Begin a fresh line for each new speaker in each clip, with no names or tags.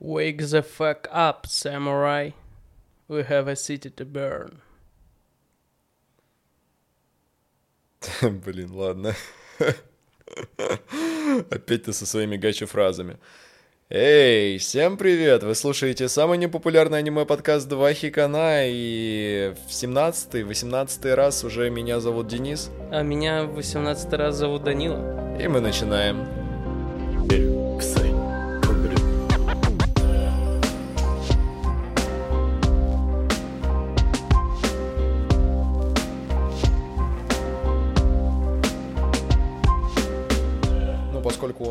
Wake the fuck up, samurai. We have a city to burn.
Блин, ладно. Опять ты со своими гачи-фразами. Эй, всем привет! Вы слушаете самый непопулярный аниме-подкаст «Два Хикана», и в 17-й, 18 раз уже меня зовут Денис.
А меня в 18 раз зовут Данила.
И мы начинаем.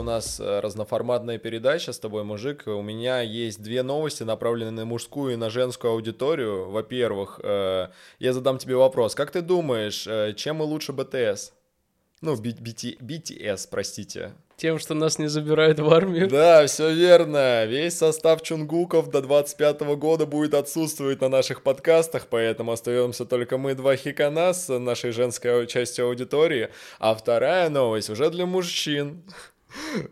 Нас э, разноформатная передача с тобой, мужик, у меня есть две новости, направленные на мужскую и на женскую аудиторию. Во-первых, э, я задам тебе вопрос. Как ты думаешь, э, чем мы лучше БТС? Ну, BTS, простите.
Тем, что нас не забирают в армию.
Да, все верно. Весь состав Чунгуков до 25 года будет отсутствовать на наших подкастах, поэтому остаемся только мы два хикана с нашей женской частью аудитории. А вторая новость уже для мужчин.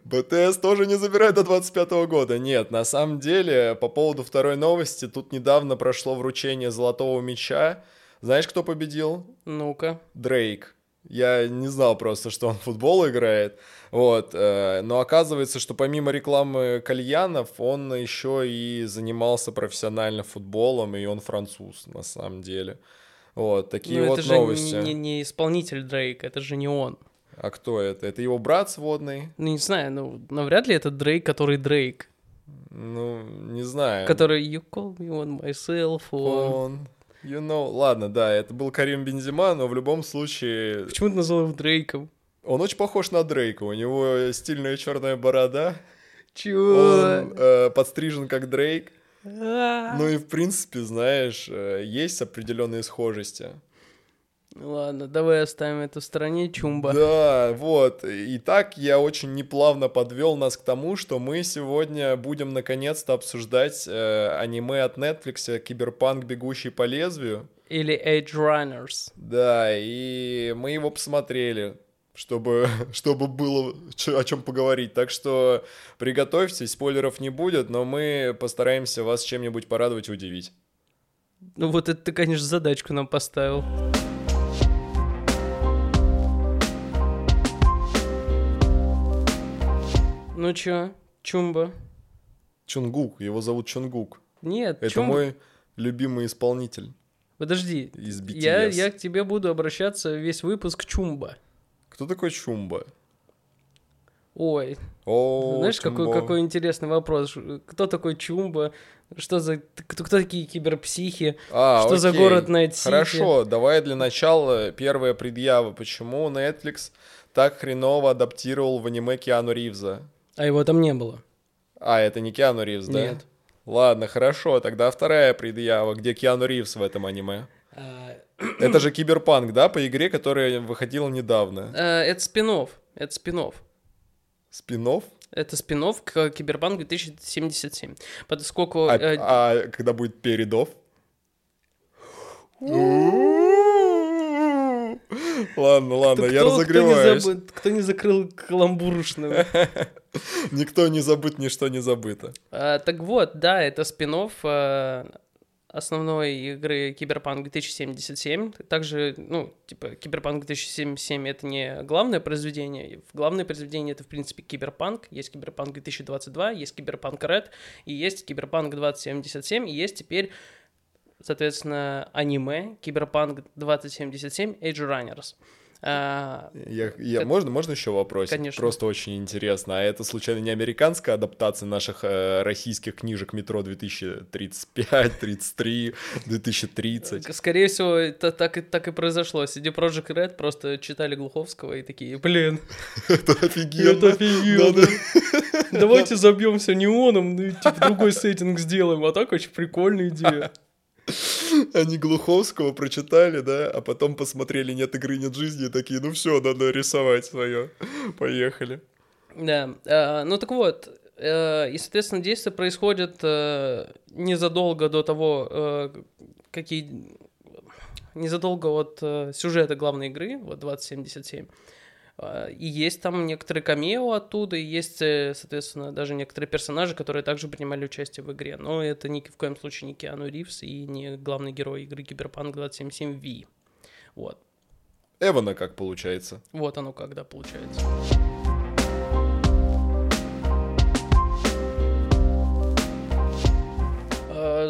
БТС тоже не забирает до 25 года. Нет, на самом деле, по поводу второй новости, тут недавно прошло вручение Золотого Меча. Знаешь, кто победил?
Ну-ка.
Дрейк. Я не знал просто, что он в футбол играет. Вот. э, Но оказывается, что помимо рекламы кальянов, он еще и занимался профессионально футболом, и он француз, на самом деле. Вот, такие
ну,
вот
это же
новости.
не, не исполнитель Дрейк, это же не он.
А кто это? Это его брат сводный?
Ну, не знаю, ну, навряд ли это Дрейк, который Дрейк.
Ну, не знаю.
Который You call me on myself, он...
Он... You know... Ладно, да, это был Карим Бензима, но в любом случае...
Почему ты назвал его Дрейком?
Он очень похож на Дрейка. У него стильная черная борода.
Чего?
Он э, подстрижен как Дрейк.
А.
Ну и в принципе, знаешь, э, есть определенные схожести.
Ладно, давай оставим это в стороне, Чумба.
Да, вот. Итак, я очень неплавно подвел нас к тому, что мы сегодня будем наконец-то обсуждать э, аниме от Netflix Киберпанк Бегущий по лезвию.
Или Age Runners.
Да, и мы его посмотрели, чтобы, чтобы было о чем поговорить. Так что приготовьтесь, спойлеров не будет, но мы постараемся вас чем-нибудь порадовать и удивить.
Ну вот это ты, конечно, задачку нам поставил. Ну чё, Чумба?
Чунгук, его зовут Чунгук.
Нет,
Это
Чумба.
мой любимый исполнитель
Подожди,
из BTS.
я, я к тебе буду обращаться весь выпуск Чумба.
Кто такой Чумба?
Ой,
О,
знаешь, какой, какой интересный вопрос. Кто такой Чумба? Что за... Кто, кто такие киберпсихи?
А,
что за
окей.
город Найт-Сити?
Хорошо, давай для начала первая предъява. Почему Netflix так хреново адаптировал в аниме Киану Ривза?
А его там не было.
А, это не Киану Ривз, да?
Нет.
Ладно, хорошо, тогда вторая предъява. Где Киану Ривз в этом аниме?
А,
Это же Киберпанк, да, по игре, которая выходила недавно?
а, это spin-off. Это spin-off.
Spin-off?
Это spin-off к Киберпанк 2077. Поскольку...
А,
э,
а когда будет передов? Ладно, ладно, я
кто-
разогреваюсь.
Кто не, забы- кто не закрыл каламбуршную?
Никто не забыт, ничто не забыто.
А, так вот, да, это spin-off основной игры Киберпанк 2077. Также, ну, типа, Киберпанк 2077 это не главное произведение. Главное произведение это, в принципе, Киберпанк. Есть Киберпанк 2022, есть Cyberpunk Red, и есть Киберпанк 2077, и есть теперь, соответственно, аниме Киберпанк 2077 Age Runners. А,
Я, я-
Это-
можно, можно еще вопрос?
Конечно.
Просто очень интересно. А это случайно не американская адаптация наших э, российских книжек метро 2035, 33, 2030?
Скорее всего, это так и, так и произошло. CD Projekt Red просто читали Глуховского и такие, блин,
Это офигенно.
это офигенно. Давайте забьемся неоном, ну типа другой сеттинг сделаем. А так очень прикольная идея.
Они Глуховского прочитали, да, а потом посмотрели «Нет игры, нет жизни» и такие, ну все, надо рисовать свое. Поехали.
Да, э, ну так вот, э, и, соответственно, действие происходит э, незадолго до того, какие... Незадолго от сюжета главной игры, вот 2077. А, и есть там некоторые камео оттуда, и есть, э, соответственно, даже некоторые персонажи, которые также принимали участие в игре. Но это ни в коем случае не Киану Ривз и не главный герой игры Киберпанк 2077 V. Вот.
Эвана как получается.
Вот оно когда получается.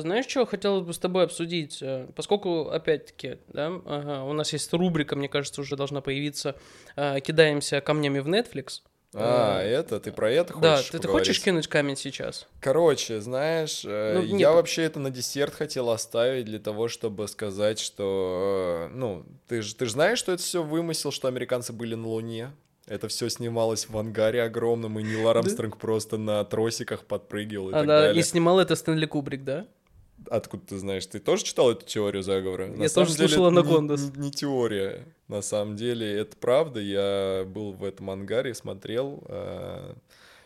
Знаешь, что хотелось бы с тобой обсудить? Э, поскольку, опять-таки, да, ага, у нас есть рубрика, мне кажется, уже должна появиться э, «Кидаемся камнями в Netflix».
А, э, это, ты про это хочешь
Да, ты, ты хочешь кинуть камень сейчас?
Короче, знаешь, э,
Ну,
я
нет.
вообще это на десерт хотел оставить для того, чтобы сказать, что, ну, ты же ты ж знаешь, что это все вымысел, что американцы были на Луне? Это все снималось в ангаре огромном, и Нил Армстронг просто на тросиках подпрыгивал и так
Она
далее.
и снимал это Стэнли Кубрик, да?
Откуда ты знаешь? Ты тоже читал эту теорию заговора?
Я тоже слушал «Анакондас».
Не, не теория. На самом деле это правда. Я был в этом ангаре, смотрел э,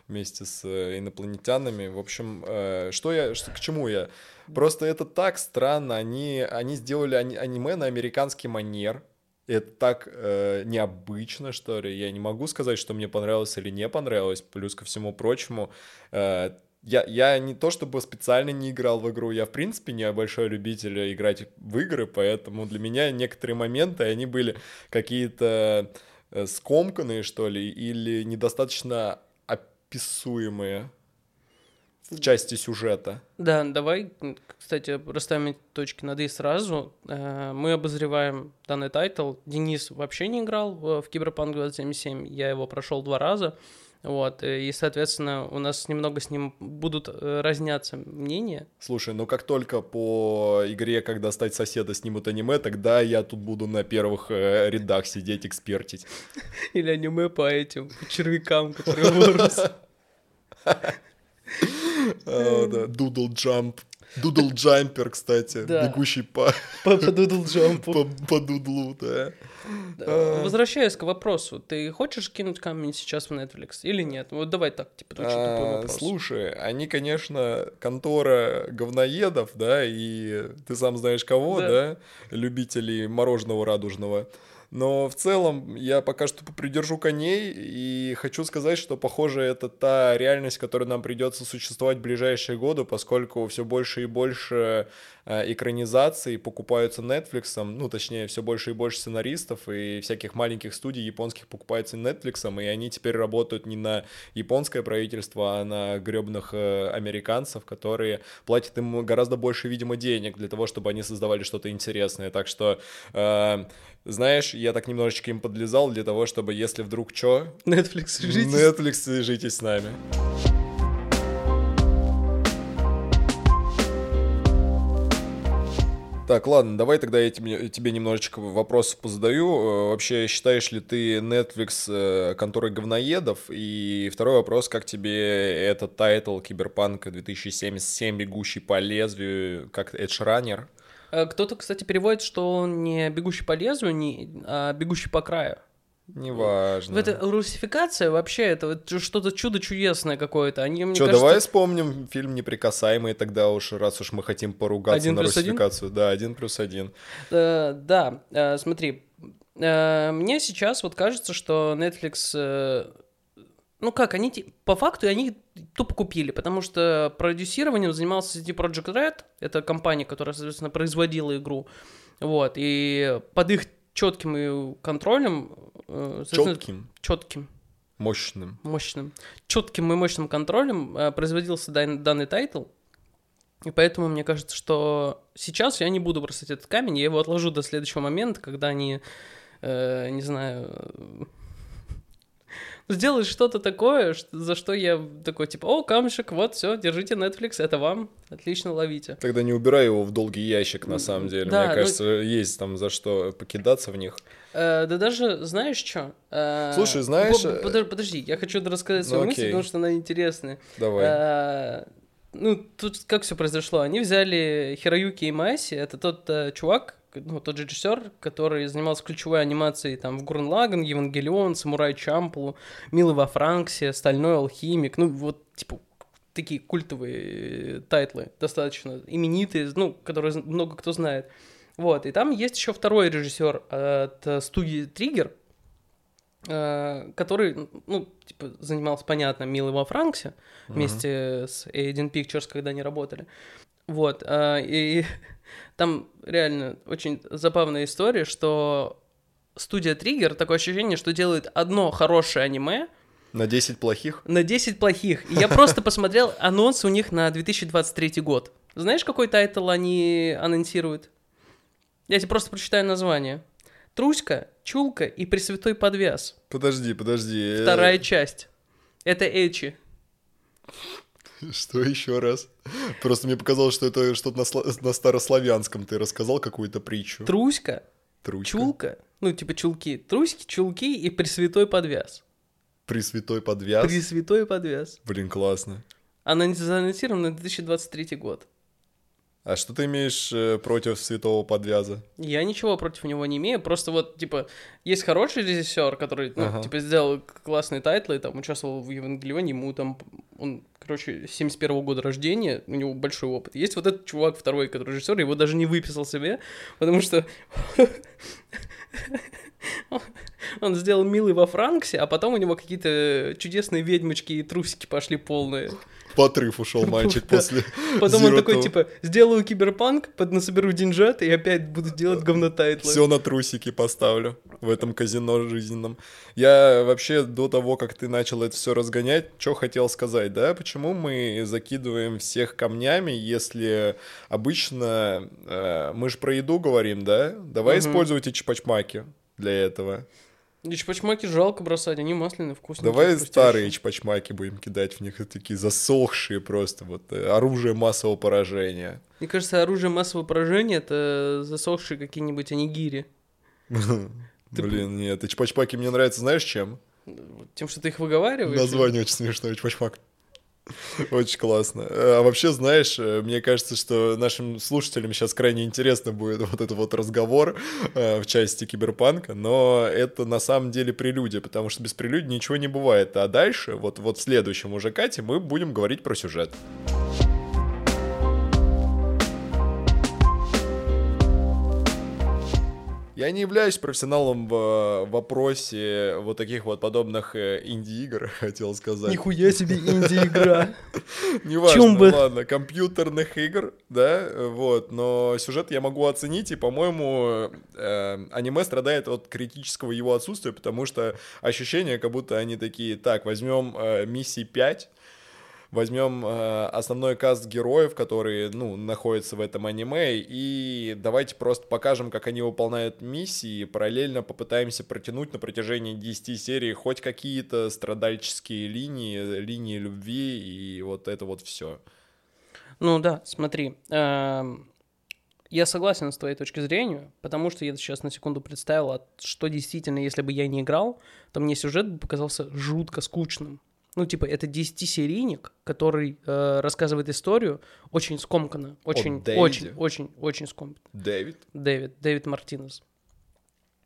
вместе с э, инопланетянами. В общем, э, что я, что, к чему я? Просто это так странно. Они, они сделали ани- аниме на американский манер. Это так э, необычно, что ли. Я не могу сказать, что мне понравилось или не понравилось. Плюс ко всему прочему, э, я, я не то чтобы специально не играл в игру, я в принципе не большой любитель играть в игры, поэтому для меня некоторые моменты, они были какие-то э, скомканные, что ли, или недостаточно описуемые в части сюжета.
Да, давай, кстати, расставим точки над «и» сразу. Э, Мы обозреваем данный title. Денис вообще не играл в в Киберпанк 2077, я его прошел два раза. Вот, и, соответственно, у нас немного с ним будут э, разняться мнения.
Слушай, ну как только по игре, «Как достать соседа» снимут аниме, тогда я тут буду на первых э, рядах сидеть, экспертить.
Или аниме по этим по червякам, которые вырос.
А, Doodle Jump. Doodle Jumper, кстати,
Да.
бегущий по,
По по Doodle Jump.
по, по doodle'у, да.
Да. Возвращаясь к вопросу, ты хочешь кинуть камень сейчас в Netflix или нет? Вот давай так, типа, очень тупой
А,
вопрос.
Слушай, они, конечно, контора говноедов, да, и ты сам знаешь кого,
Да.
да, любителей мороженого радужного. Но в целом я пока что попридержу коней и хочу сказать, что, похоже, это та реальность, которая нам придется существовать в ближайшие годы, поскольку все больше и больше э, экранизаций покупаются Netflix, ну, точнее, все больше и больше сценаристов и всяких маленьких студий японских покупается Netflix, и они теперь работают не на японское правительство, а на гребных американцев, которые платят им гораздо больше, видимо, денег для того, чтобы они создавали что-то интересное. Так что, э, знаешь, я так немножечко им подлезал для того, чтобы, если вдруг что,
Netflix, жить.
Netflix, свяжитесь с нами. Так, ладно, давай тогда я тебе, тебе немножечко вопросов позадаю. Э, Вообще, считаешь ли ты Netflix э, конторой говноедов? И второй вопрос, как тебе этот title Cyberpunk'а 2077 «Бегущий по лезвию», как Edgerunner?
Э, Кто-то, кстати, переводит, что он не бегущий по лезвию, не, а бегущий по краю.
Неважно.
В это русификация вообще это вот что-то чудо чудесное какое-то. Они, мне
Че,
кажется,
давай вспомним фильм «Неприкасаемый» тогда уж, раз уж мы хотим поругаться
Один
на
плюс один?
русификацию. Да, один плюс один.
Э, да, э, смотри, э, мне сейчас вот кажется, что Netflix, э, ну как, они по факту они тупо купили, потому что продюсированием занимался CD Projekt Red, это компания, которая, соответственно, производила игру, вот, и под их четким контролем, э,
Четким,
четким,
мощным.
мощным, четким и мощным контролем э, производился дан- данный title. И поэтому мне кажется, что сейчас я не буду бросать этот камень, я его отложу до следующего момента, когда они, э, не знаю, э, сделают что-то такое, за что я такой, типа, о, камешек, вот, все, держите Netflix, это вам, отлично ловите.
Тогда не убирай его в долгий ящик, на самом деле.
Да,
Мне
ну-
кажется, есть там за что покидаться в них.
Э, да даже, знаешь что?
Слушай, знаешь, э,
Подожди, я хочу рассказать свою
ну,
мысль, потому что она интересная.
Давай.
А, Ну, тут как все произошло? Они взяли Хироюки Имаиси, это тот э, чувак, ну, тот же режиссер, который занимался ключевой анимацией там в Гуррен-Лаганн, Евангелион, Самурай Чамплу, Милый во Франкcе, Стальной Алхимик, ну, вот, типа, такие культовые э, title ы, достаточно именитые, ну, которые много кто знает. Вот, и там есть еще второй режиссер от э, студии Триггер, э, который, ну, типа, занимался, понятно, Милой во Франксе вместе с A-1 Pictures, когда они работали. Вот, э, и там реально очень забавная история, что студия Триггер, такое ощущение, что делает одно хорошее аниме,
На 10 плохих?
на 10 плохих. И я просто посмотрел анонс у них на 2023 год. Знаешь, какой title они анонсируют? Я тебе просто прочитаю название. Труська, Чулка и Пресвятой Подвяз.
Подожди, подожди.
Вторая часть. Это Эчи.
Что еще раз? Просто мне показалось, что это что-то на, сла- на старославянском ты рассказал какую-то притчу.
Труська,
Тручка.
Чулка, ну типа чулки. Труськи, чулки и Пресвятой Подвяз.
Пресвятой подвяз.
Пресвятой Подвяз.
Блин, классно.
Она заанонсирована на 2023 год.
А что ты имеешь э, против святого подвяза?
Я ничего против него не имею, просто вот, типа, есть хороший режиссер, который, ну,
Ага.
типа, сделал классные title ы, там, участвовал в Евангелионе, ему там, он, короче, 71 года рождения, у него большой опыт. Есть вот этот чувак второй, который режиссер, его даже не выписал себе, потому что он сделал «Милый во Франксе», а потом у него какие-то чудесные ведьмочки и трусики пошли полные.
В отрыв ушел мальчик после
Потом он такой, типа, сделаю киберпанк, насоберу деньжат и опять буду делать говнотайтлы.
Все на трусики поставлю в этом казино жизненном. Я вообще до того, как ты начал это все разгонять, что хотел сказать, да? Почему мы закидываем всех камнями, если обычно э, мы же про еду говорим, да? Давай
Мгм.
используйте чпачмаки для этого.
И чпачмаки жалко бросать, они масляные, вкусные.
Давай старые чпачмаки будем кидать в них, такие засохшие просто, вот э, оружие массового поражения.
Мне кажется, оружие массового поражения — это засохшие какие-нибудь анигири.
Блин, нет, и чпачмаки мне нравятся, знаешь, чем?
Тем, что ты их выговариваешь.
Название очень смешное, чпачмак. Очень классно. А вообще, знаешь, э, мне кажется, что нашим слушателям сейчас крайне интересно будет вот этот вот разговор э, в части киберпанка, но это на самом деле прелюдия, потому что без прелюдии ничего не бывает. А дальше, вот, вот в следующем уже Кате, мы будем говорить про сюжет. Я не являюсь профессионалом в э, вопросе вот таких вот подобных э, инди-игр, хотел сказать.
Нихуя себе инди-игра.
Неважно,
Чумбы.
ладно, компьютерных игр, да, э, вот, но сюжет я могу оценить, и, по-моему, э, аниме страдает от критического его отсутствия, потому что ощущение, как будто они такие, так, возьмем э, миссии 5, возьмем э, основной каст героев, которые, ну, находятся в этом аниме, и давайте просто покажем, как они выполняют миссии, и параллельно попытаемся протянуть на протяжении 10 серий хоть какие-то страдальческие линии, линии любви, и вот это вот все.
Ну да, смотри. эм, Я согласен с твоей точки зрения, потому что я сейчас на секунду представил, а что действительно, если бы я не играл, то мне сюжет бы показался жутко скучным. Ну, типа, это 10-серийник, который э, рассказывает историю очень скомканно. Очень, очень, очень, очень скомканно.
Дэвид?
Дэвид, Дэвид Мартинес.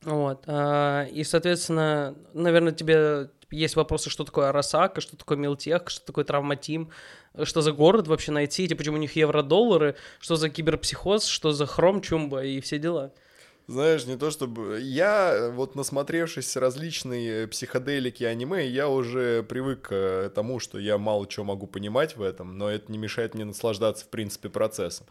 Вот. а, И, соответственно, наверное, тебе есть вопросы, что такое Арасака, что такое Милтех, что такое Травматим, что за город вообще найти, типа, почему у них евро-доллары, что за киберпсихоз, что за хром чумба и все дела.
Знаешь, не то чтобы... Я, вот насмотревшись различные психоделики аниме, я уже привык к тому, что я мало чего могу понимать в этом, но это не мешает мне наслаждаться, в принципе, процессом.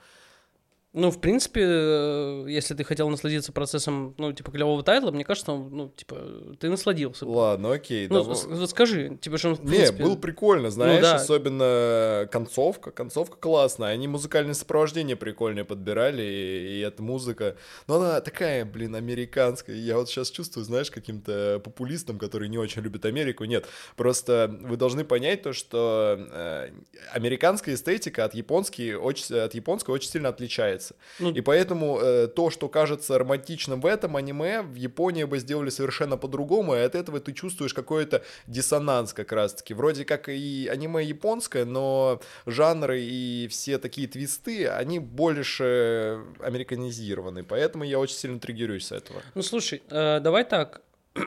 Ну, в принципе, э, если ты хотел насладиться процессом, ну, типа, клевого тайтла, мне кажется, он, ну, типа, ты насладился.
Ладно, окей.
Ну,
давай.
вот скажи, типа, что он, в
Не,
принципе...
был прикольно, знаешь,
да.
особенно концовка. Концовка классная. Они музыкальное сопровождение прикольное подбирали, и, и эта музыка. Но она такая, блин, американская. Я вот сейчас чувствую, знаешь, каким-то популистом, который не очень любит Америку. Нет, просто вы должны понять то, что э, американская эстетика от японской очень, от японской очень сильно отличается.
Ну,
И поэтому э, то, что кажется романтичным в этом аниме, в Японии бы сделали совершенно по-другому, и от этого ты чувствуешь какой-то диссонанс как раз-таки. Вроде как и аниме японское, но жанры и все такие твисты, они больше американизированы, поэтому я очень сильно триггерюсь с этого.
Ну, слушай, э, давай так.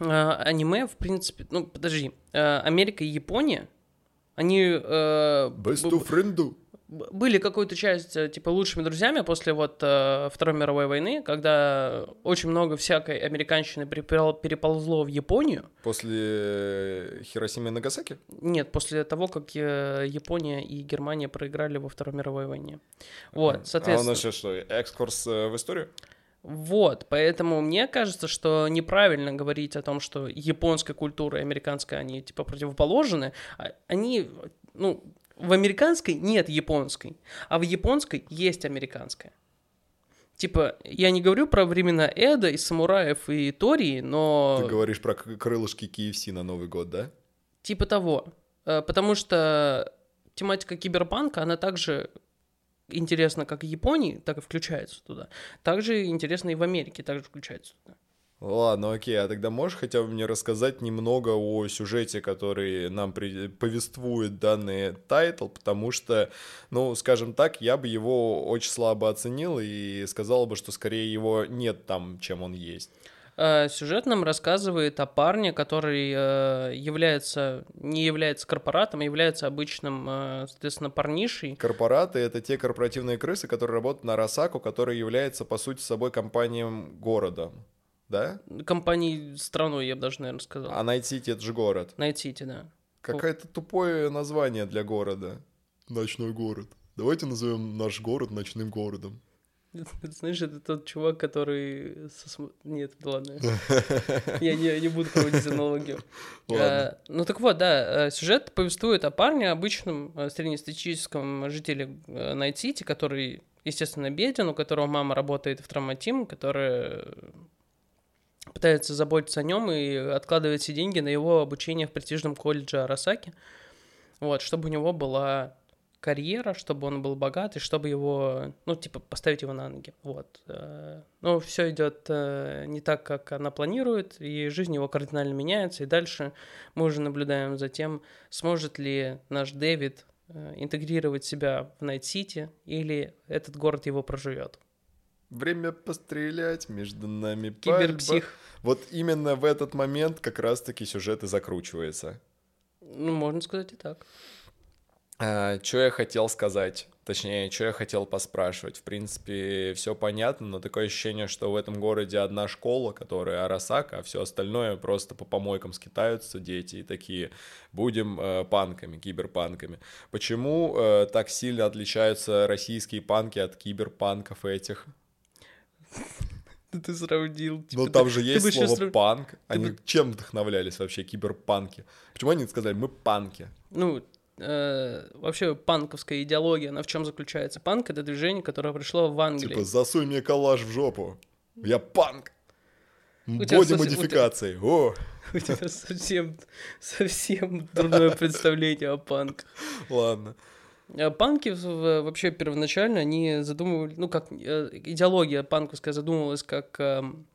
Э, Аниме, в принципе... Ну, подожди. Э, Америка и Япония, они... э,
Best of friend.
Были какую-то часть, э, типа, лучшими друзьями после вот э, Второй мировой войны, когда очень много всякой американщины переползло в Японию.
После Хиросимы и Нагасаки?
Нет, после того, как Япония и Германия проиграли во Второй мировой войне. Вот, соответственно...
А у нас сейчас что, экскурс в историю?
Вот, поэтому мне кажется, что неправильно говорить о том, что японская культура и американская, они типа противоположны. А они, ну, в американской нет японской, а в японской есть американская. Типа, я не говорю про времена Эда и самураев и Тории, но...
Ты говоришь про крылышки KFC на Новый год, да?
Типа того. Э, потому что тематика киберпанка, она также интересна как в Японии, так и включается туда. Также интересно и в Америке, также включается туда.
Ладно, окей, а тогда можешь хотя бы мне рассказать немного о сюжете, который нам при... повествует данный тайтл, потому что, ну, скажем так, я бы его очень слабо оценил и сказал бы, что скорее его нет там, чем он есть.
Э, сюжет нам рассказывает о парне, который э, является, не является корпоратом, а является обычным, э, соответственно, парнишей.
Корпораты — это те корпоративные крысы, которые работают на Арасаку, который является, по сути, собой компанией города да?
Компании страной, я бы даже, наверное, сказал.
А Найт-Сити — это же город.
Найт-Сити, да.
Какое-то тупое название для города. Ночной город. Давайте назовем наш город ночным городом.
Знаешь, это тот чувак, который... Нет, ладно. Я не, не буду проводить аналогию. А, ну так вот, да, э, сюжет повествует о парне, обычном э, среднестатистическом жителе Найт-Сити, который, естественно, беден, у которого мама работает в Trauma Team, которая пытается заботиться о нем и откладывает все деньги на его обучение в престижном колледже Арасаки, вот, чтобы у него была карьера, чтобы он был богат, и чтобы его, ну, типа, поставить его на ноги, вот. Э, но все идет э, не так, как она планирует, и жизнь его кардинально меняется, и дальше мы уже наблюдаем за тем, сможет ли наш Дэвид э, интегрировать себя в Найт-Сити, или этот город его прожует.
Время пострелять, между нами
Киберпсих.
Пальба. Вот именно в этот момент как раз-таки сюжет и закручивается.
Ну, можно сказать и так.
А, что я хотел сказать? Точнее, что я хотел поспрашивать. В принципе, все понятно, но такое ощущение, что в этом городе одна школа, которая Арасака, а все остальное просто по помойкам скитаются дети и такие, будем э, панками, киберпанками. Почему э, так сильно отличаются российские панки от киберпанков этих?
Ты сравнил.
Типа, ну, там же есть слово срав... панк. Они бы... чем вдохновлялись вообще, киберпанки? Почему они сказали, мы панки?
Ну, э, вообще панковская идеология, она в чем заключается? Панк — это движение, которое пришло в Англии.
Типа, засунь мне коллаж в жопу. Я панк. Боди-модификацией. О!
У тебя совсем, совсем другое представление о панках.
Ладно.
Э, панки вообще первоначально, они задумывали, ну, как э, идеология панковская задумывалась как эм,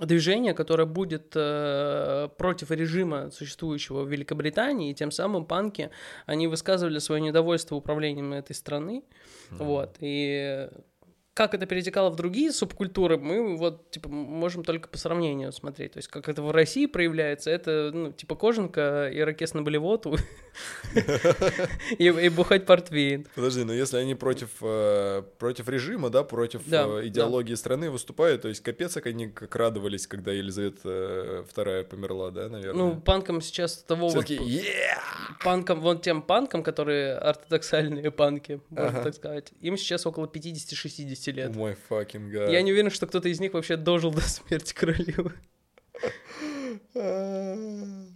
движение, которое будет э, против режима, существующего в Великобритании, и тем самым панки, они высказывали свое недовольство управлением этой страны, mm-hmm. вот, и как это перетекало в другие субкультуры, мы вот, типа, можем только по сравнению смотреть. То есть, как это в России проявляется, это, ну, типа, кожанка, ирокез на болевоту и бухать портвейн.
Подожди, но если они против, э, против режима, да, против э, идеологии страны выступают, то есть, капец, как они как радовались, когда Елизавета II э, померла, да, наверное?
Ну, панкам сейчас того вот... Панкам, вон тем панкам, которые ортодоксальные панки, можно так сказать, им сейчас около 50-60 50 лет.
Мой fucking god.
Я не уверен, что кто-то из них вообще дожил до смерти королевы.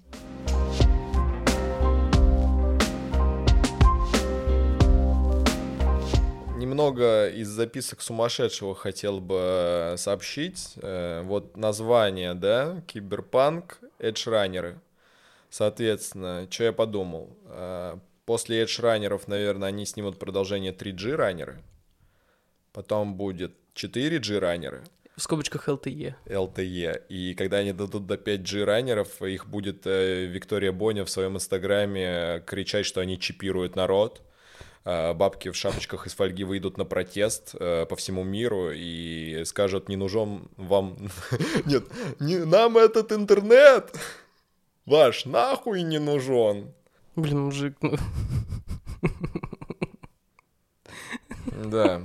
Немного из записок сумасшедшего хотел бы э, сообщить. Э, вот название, да, Киберпанк, Эдж-раннеры. Соответственно, что я подумал? Э, после Эдж-раннеров, наверное, они снимут продолжение 3G-раннеры потом будет 4G раннеры.
В скобочках LTE.
LTE. И когда они дадут до 5G раннеров, их будет Виктория Боня в своем инстаграме кричать, что они чипируют народ. Э, бабки в шапочках из фольги выйдут на протест э, по всему миру и скажут, не нужен вам... Нет, не, нам этот интернет ваш нахуй не нужен.
Блин, мужик, ну...
Да.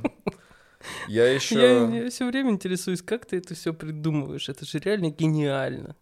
Я еще...
Я, я все время интересуюсь, как ты это все придумываешь. Это же реально гениально.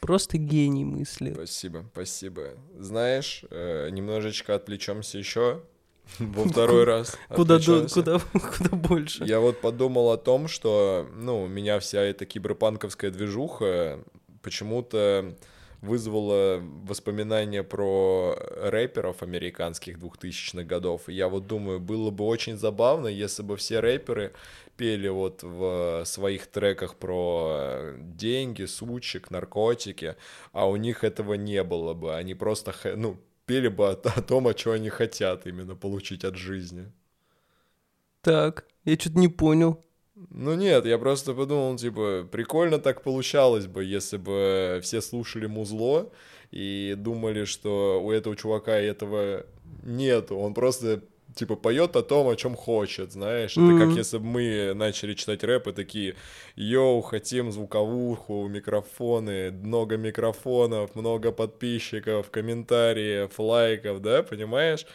Просто гений мысли.
Спасибо, спасибо. Знаешь, э, немножечко отвлечемся еще во второй раз.
Куда, до, куда, куда больше.
Я вот подумал о том, что, ну, меня вся эта киберпанковская движуха почему-то вызвала воспоминания про рэперов американских 2000-х годов. И я вот думаю, было бы очень забавно, если бы все рэперы пели вот в своих треках про деньги, сучек, наркотики, а у них этого не было бы. Они просто, ну, пели бы о, о том, о чем они хотят именно получить от жизни.
Так, я что-то не понял.
Ну нет, я просто подумал, типа, прикольно так получалось бы, если бы все слушали музло и думали, что у этого чувака этого нету, он просто типа поет о том, о чем хочет, знаешь. Это как если бы мы начали читать рэп и такие, йоу, хотим звуковуху, микрофоны, много микрофонов, много подписчиков, комментариев, лайков, да, понимаешь?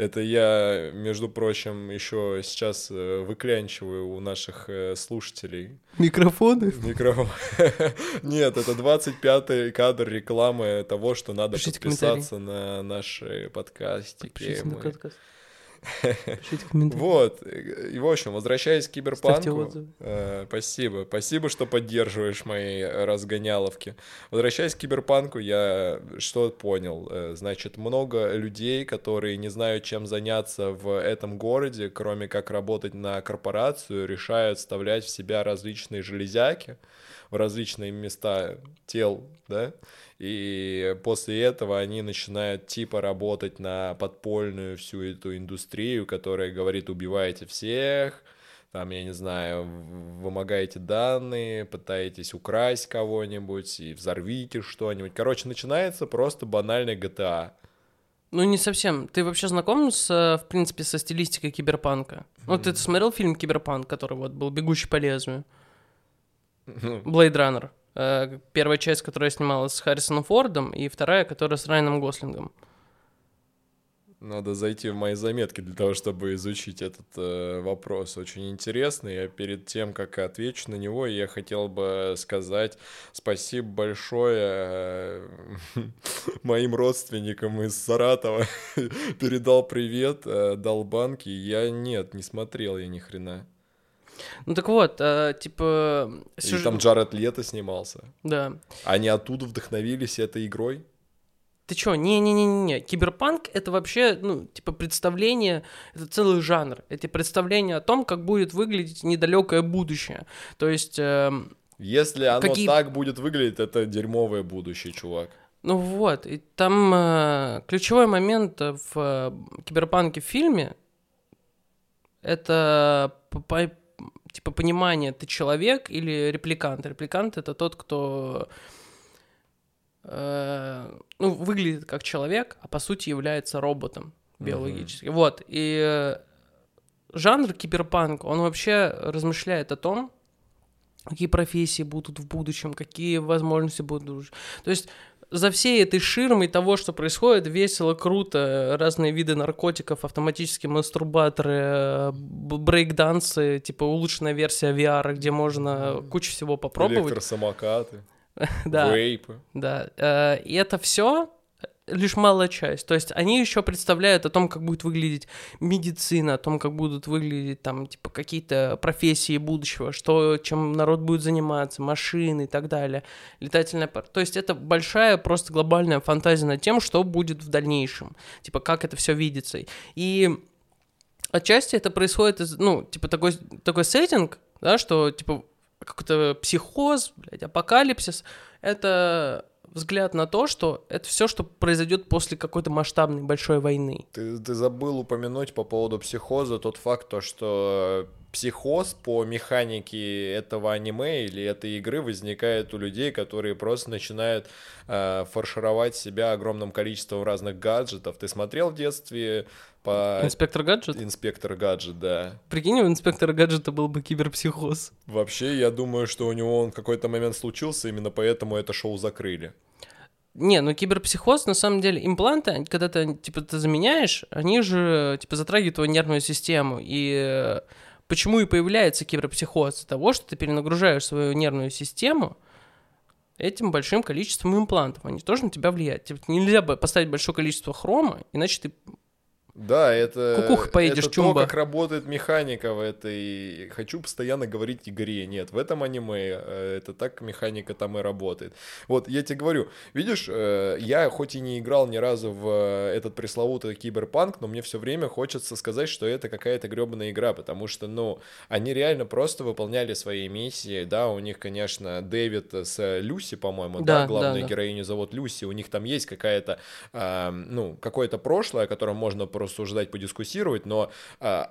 Это я, между прочим, еще сейчас э, выклянчиваю у наших э, слушателей
Микрофоны?
микрофон. Нет, это 25-й кадр рекламы того, что надо
Пишите
подписаться на наши подкастики.
Подпишитесь на подкаст. Пишите комментарии.
Вот, и в общем, возвращаясь к киберпанку, э, спасибо, спасибо, что поддерживаешь мои разгоняловки. Возвращаясь к киберпанку, я что понял? Э, Значит, много людей, которые не знают, чем заняться в этом городе, кроме как работать на корпорацию, решают вставлять в себя различные железяки в различные места тел, да, и после этого они начинают типа работать на подпольную всю эту индустрию, которая говорит, убивайте всех, там, я не знаю, вымогаете данные, пытаетесь украсть кого-нибудь и взорвите что-нибудь. Короче, начинается просто банальный GTA.
Ну, не совсем. Ты вообще знаком с, э, в принципе, со стилистикой киберпанка? Ну, ты смотрел фильм «Киберпанк», который вот был «Бегущий по лезвию»?
Ну,
Blade Runner. Э, Первая часть, которая снималась с Харрисоном Фордом, и вторая, которая с Райаном Гослингом.
Надо зайти в мои заметки для того, чтобы изучить этот э, вопрос. Очень интересный. А перед тем, как отвечу на него, я хотел бы сказать спасибо большое э, моим родственникам из Саратова. Передал привет, э, дал банки. Я нет, не смотрел я ни хрена.
Ну, так вот, э, типа...
И
сюж-
там Джаред Лето снимался.
Да.
Они оттуда вдохновились этой игрой?
Ты чё, не-не-не-не, киберпанк — это вообще, ну, типа, представление, это целый жанр, это представление о том, как будет выглядеть недалекое будущее. То есть, эм,
Если оно
Какие-
так будет выглядеть, это дерьмовое будущее, чувак.
ну вот, и там э, ключевой момент в э, киберпанке в фильме — это, типа, понимание, ты человек или репликант. Репликант — это тот, кто э, ну, выглядит как человек, а по сути является роботом биологически. Вот. И э, жанр киберпанк, он вообще размышляет о том, какие профессии будут в будущем, какие возможности будут. То есть за всей этой ширмой того, что происходит, весело, круто, разные виды наркотиков, автоматические мастурбаторы, э, брейкдансы, типа улучшенная версия VR, где можно кучу всего попробовать.
Электросамокаты,
Да.
вейпы.
Да, э, и это все лишь малая часть. То есть они еще представляют о том, как будет выглядеть медицина, о том, как будут выглядеть там, типа, какие-то профессии будущего, что, чем народ будет заниматься, машины и так далее, летательная пар. То есть это большая просто глобальная фантазия над тем, что будет в дальнейшем, типа, как это все видится. И отчасти это происходит из, ну, типа, такой, такой сеттинг, да, что, типа, какой-то психоз, блядь, апокалипсис, это взгляд на то, что это все, что произойдет после какой-то масштабной большой войны.
Ты, ты забыл упомянуть по поводу психоза тот факт, то, что психоз по механике этого аниме или этой игры возникает у людей, которые просто начинают э, фаршировать себя огромным количеством разных гаджетов. Ты смотрел в детстве по
Инспектор гаджет?
инспектор гаджет, да.
Прикинь, у инспектора гаджета был бы киберпсихоз.
Вообще, я думаю, что у него он какой-то момент случился, именно поэтому это шоу закрыли.
Не, ну киберпсихоз, на самом деле, импланты, когда ты, типа, ты заменяешь, они же, типа, затрагивают твою нервную систему, и э, почему и появляется киберпсихоз? Из-за того, что ты перенагружаешь свою нервную систему этим большим количеством имплантов. Они тоже на тебя влияют. Типа, нельзя поставить большое количество хрома, иначе ты
да, это,
Кукух поедешь,
это
чумба.
то, как работает механика в этой... Хочу постоянно говорить игре. Нет, в этом аниме э, это так механика там и работает. Вот, я тебе говорю, видишь, э, я хоть и не играл ни разу в э, этот пресловутый киберпанк, но мне все время хочется сказать, что это какая-то гребаная игра, потому что, ну, они реально просто выполняли свои миссии, да, у них, конечно, Дэвид с Люси, по-моему, да,
Да,
главную
да, да.
героиню зовут Люси, у них там есть какая-то, ну, какое-то прошлое, о котором можно порассуждать, подискуссировать, но а,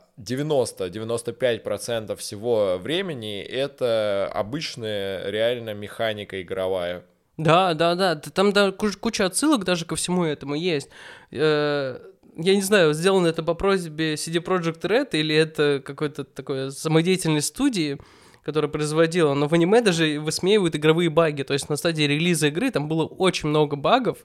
90-95% всего времени это обычная реально механика игровая.
Да, да, да. Там да, куч- куча отсылок даже ко всему этому есть. Э, Я не знаю, сделано это по просьбе CD Projekt Red или это какой-то такой самодеятельной студии, которая производила, но в аниме даже высмеивают игровые баги. То есть на стадии релиза игры там было очень много багов,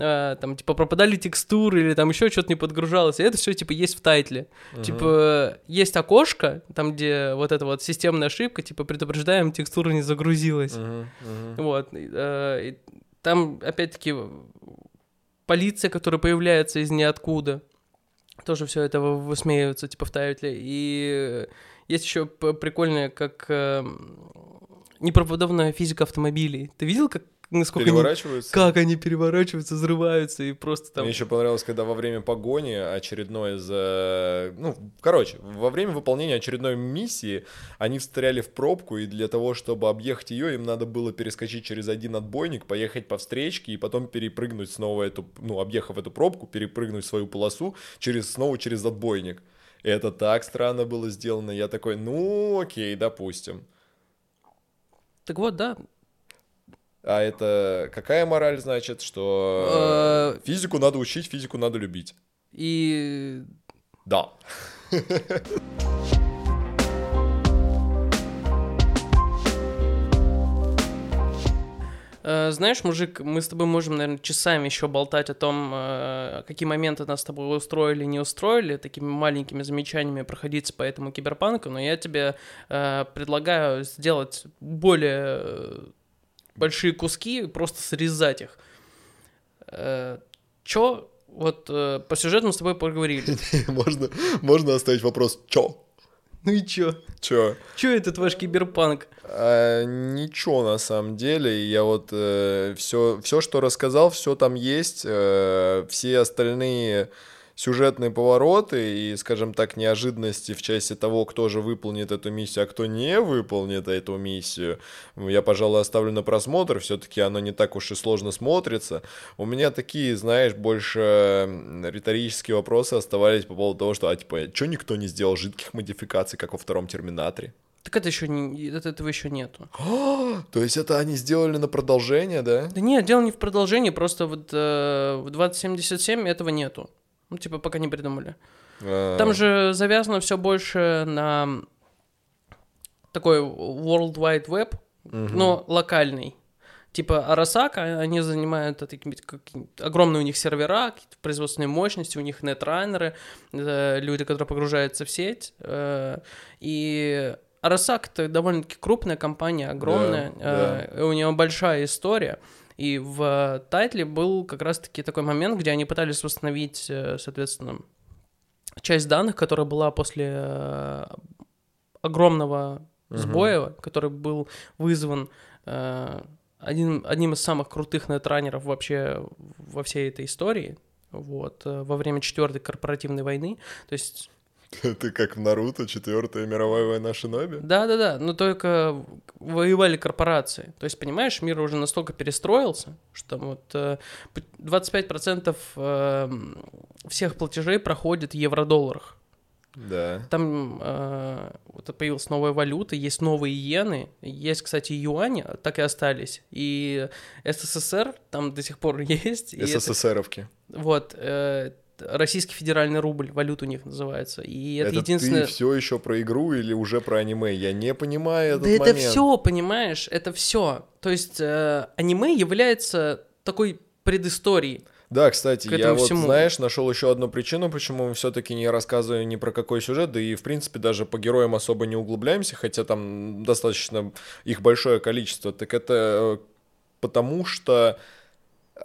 Э, там типа пропадали текстуры или там еще что-то не подгружалось, и это все типа есть в тайтле. Типа есть окошко, там где вот эта вот системная ошибка, типа предупреждаем, текстура не загрузилась.
Мгм, мгм.
Вот. э, там, опять-таки, полиция, которая появляется из ниоткуда. Тоже все это вы- высмеивается, типа, в тайтле. И есть еще прикольное, как э, непроводовная физика автомобилей. Ты видел, как насколько они,
Переворачиваются?
как они переворачиваются, взрываются и просто там...
Мне еще понравилось, когда во время погони очередной за... Ну, короче, во время выполнения очередной миссии они встряли в пробку, и для того, чтобы объехать ее, им надо было перескочить через один отбойник, поехать по встречке и потом перепрыгнуть снова эту... Ну, объехав эту пробку, перепрыгнуть свою полосу через снова через отбойник. И это так странно было сделано. Я такой, ну, окей, допустим.
Так вот, да.
А это какая мораль значит, что
Э,
физику надо учить, физику надо любить?
И
Да.
Э, Знаешь, мужик, мы с тобой можем, наверное, часами еще болтать о том, э, какие моменты нас с тобой устроили, не устроили, такими маленькими замечаниями проходиться по этому киберпанку, но я тебе предлагаю сделать более большие куски, и просто срезать их. Э, Чё? Вот э, по сюжету мы с тобой поговорили.
можно, можно оставить вопрос «Чё?»
Ну и чё?
Чё?
Чё этот ваш киберпанк?
А, ничего на самом деле. Я вот все, все, что рассказал, все там есть. э, все остальные сюжетные повороты и, скажем так, неожиданности в части того, кто же выполнит эту миссию, а кто не выполнит эту миссию, я, пожалуй, оставлю на просмотр. Все-таки оно не так уж и сложно смотрится. У меня такие, знаешь, больше риторические вопросы оставались по поводу того, что, а типа, что никто не сделал жидких модификаций, как во втором Терминаторе?
Так это еще не, это- этого еще нету.
То есть это они сделали на продолжение, да?
Да нет, дело не в продолжении, просто вот э, в 2077 этого нету. Ну, типа, пока не придумали.
А,
Там же завязано все больше на такой World Wide Web, но локальный. Типа Арасака, они занимают такими, какими- огромные у них сервера, какие-то производственные мощности, у них нетранеры, э, люди, которые погружаются в сеть. э, И Арасак это довольно-таки крупная компания, огромная,
Да,
э, и у нее большая история. И в тайтле был как раз-таки такой момент, где они пытались восстановить, э, соответственно, часть данных, которая была после э, огромного сбоя, который был вызван э, один, одним из самых крутых нетранеров вообще во всей этой истории, вот, э, во время четвертой корпоративной войны. То есть,
Ты как в Наруто, четвертая мировая война Шиноби?
да-да-да, но только воевали корпорации. То есть, понимаешь, мир уже настолько перестроился, что вот э, п- 25% э, всех платежей проходит в евро-долларах.
Да.
Там э, вот появилась новая валюта, есть новые иены, есть, кстати, юани, так и остались. И СССР там до сих пор есть. и это-
СССРовки.
вот, э, российский федеральный рубль, валюта у них называется. И это,
Это
единственное...
ты все еще про игру или уже про аниме? Я не понимаю этот
Да это
момент.
все, понимаешь, это все. То есть э, аниме является такой предыстории.
Да, кстати, я вот,
всему.
знаешь, нашел еще одну причину, почему мы все-таки не рассказываем ни про какой сюжет, да и, в принципе, даже по героям особо не углубляемся, хотя там достаточно их большое количество. Так это э, потому, что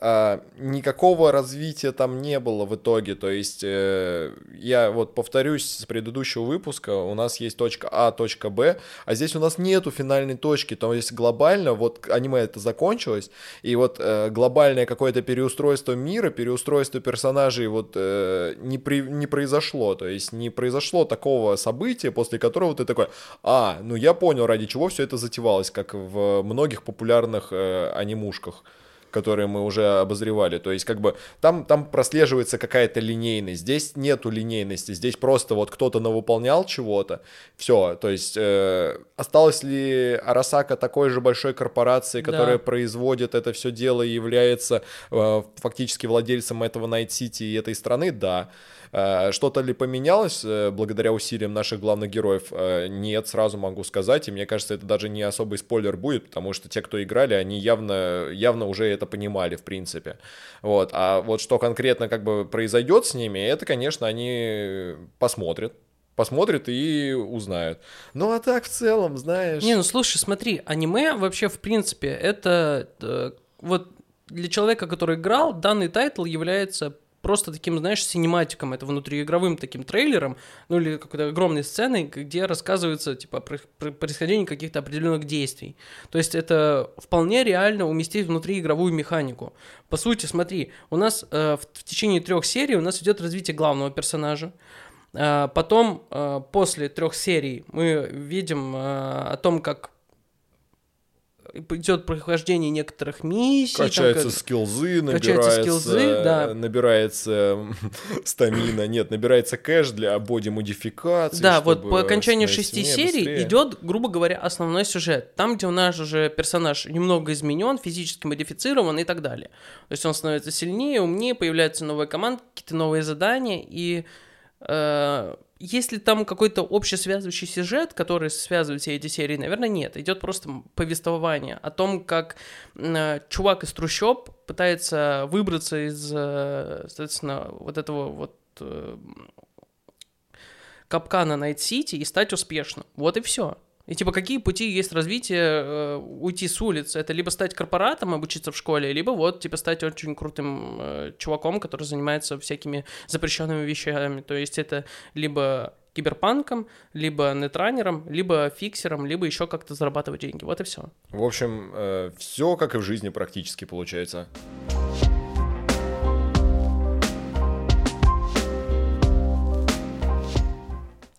а, никакого развития там не было в итоге. То есть э, я вот повторюсь с предыдущего выпуска, у нас есть точка А, точка Б, а здесь у нас нету финальной точки. То есть глобально вот аниме это закончилось, и вот э, глобальное какое-то переустройство мира, переустройство персонажей вот э, не, при, не произошло. То есть не произошло такого события, после которого ты такой, а, ну я понял, ради чего все это затевалось, как в многих популярных э, анимушках которые мы уже обозревали. То есть, как бы, там, там прослеживается какая-то линейность. Здесь нету линейности. Здесь просто вот кто-то навыполнял чего-то. Все. То есть, э, осталась ли Арасака такой же большой корпорацией, которая
Да.
производит это все дело и является э, фактически владельцем этого Найт Сити и этой страны? Да. Э, Что-то ли поменялось э, благодаря усилиям наших главных героев? Э, Нет, сразу могу сказать. И мне кажется, это даже не особый спойлер будет, потому что те, кто играли, они явно, явно уже это понимали, в принципе. Вот. А вот что конкретно как бы произойдет с ними, это, конечно, они посмотрят. Посмотрят и узнают. Ну а так в целом, знаешь...
Не, ну слушай, смотри, аниме вообще, в принципе, это э, вот для человека, который играл, данный тайтл является просто таким, знаешь, cinematic ом, это внутриигровым таким трейлером, ну или какой-то огромной сценой, где рассказывается, типа, про, про происхождение каких-то определенных действий. То есть это вполне реально уместить внутриигровую механику. По сути, смотри, у нас э, в, в течение трех серий у нас идет развитие главного персонажа, а, Потом, а, после трех серий, мы видим а, о том, как идет прохождение некоторых миссий. там
Качаются
как-
скиллзы,
Качаются
набирается,
скиллзы, да.
набирается стамина, нет, набирается кэш для боди-модификации.
Да, вот по окончанию
становиться
шести серий
быстрее.
идет, грубо говоря, основной сюжет. Там, где у нас уже персонаж немного изменен, физически модифицирован и так далее. То есть он становится сильнее, умнее, появляется новая команда, какие-то новые задания. И э, есть ли там какой-то общесвязывающий сюжет, который связывает все эти серии? Наверное, нет. Идет просто повествование о том, как э, чувак из трущоб пытается выбраться из, э, соответственно, вот этого вот э, капкана Найт-Сити и стать успешным. Вот и все. И типа какие пути есть развития э, уйти с улицы? Это либо стать корпоратом, обучиться в школе, либо вот типа стать очень крутым э, чуваком, который занимается всякими запрещенными вещами. То есть это либо киберпанком, либо netrunner ом, либо fixer ом, либо еще как-то зарабатывать деньги. Вот и все.
В общем, все как и в жизни практически получается.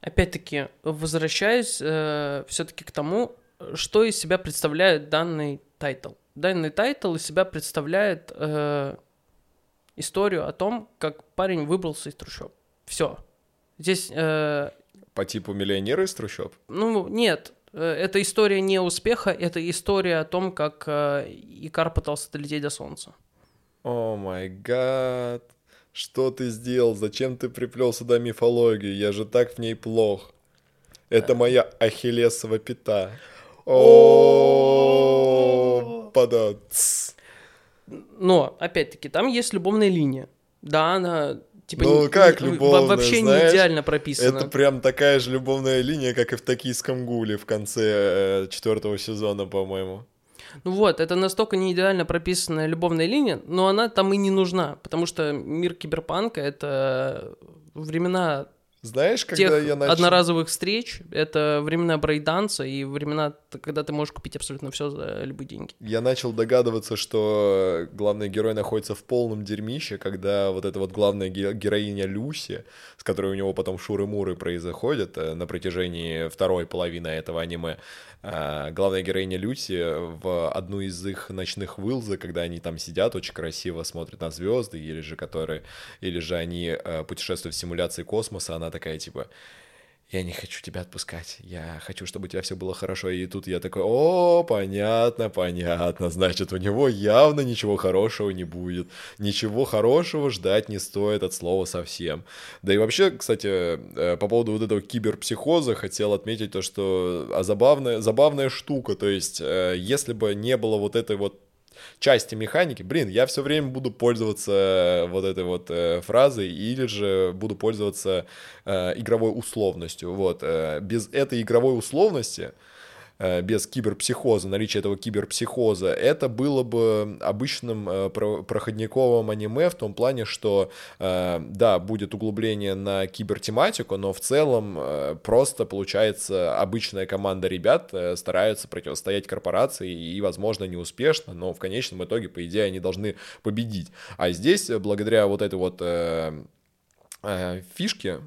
Опять-таки, возвращаясь э, все-таки к тому, что из себя представляет данный тайтл. Данный тайтл из себя представляет э, историю о том, как парень выбрался из трущоб. Все. Здесь, э,
По типу миллионера из трущоб?
ну, нет, э, это история не успеха, это история о том, как э, Икар пытался долететь до солнца.
О май гад. Что ты сделал? Зачем ты приплел сюда мифологию? Я же так в ней плох. Это моя ахиллесова пята. О, подац.
Но, опять-таки, там есть любовная линия. Да, она типа
Ну,
не-
как
не-
любовная,
вообще не
знаешь?
идеально прописана.
Это прям такая же любовная линия, как и в «Токийском гуле» в конце э, четвертого сезона, по-моему.
Ну вот, это настолько не идеально прописанная любовная линия, но она там и не нужна, потому что мир киберпанка — это времена
Знаешь,
тех
когда я начал...
одноразовых встреч, это времена брейданса и времена, когда ты можешь купить абсолютно все за любые деньги.
Я начал догадываться, что главный герой находится в полном дерьмище, когда вот эта вот главная ге- героиня Люси, с которой у него потом шуры-муры происходят э, на протяжении второй половины этого аниме, главная героиня Люси в одну из их ночных вылза, когда они там сидят очень красиво, смотрят на звезды, или же которые, или же они э, путешествуют в симуляции космоса, она такая типа я не хочу тебя отпускать, я хочу, чтобы у тебя все было хорошо. И тут я такой, о, понятно, понятно, значит, у него явно ничего хорошего не будет. Ничего хорошего ждать не стоит от слова совсем. Да и вообще, кстати, э, по поводу вот этого киберпсихоза хотел отметить то, что а забавная, забавная штука, то есть, э, если бы не было вот этой вот части механики, блин, я все время буду пользоваться вот этой вот э, фразой или же буду пользоваться э, игровой условностью. Вот. Э, без этой игровой условности Э, без киберпсихоза, наличия этого киберпсихоза, это было бы обычным э, проходниковым аниме в том плане, что, э, да, будет углубление на кибертематику, но в целом просто, получается, обычная команда ребят стараются противостоять корпорации и, возможно, неуспешно, но в конечном итоге, по идее, они должны победить. А здесь, благодаря вот этой вот фишке,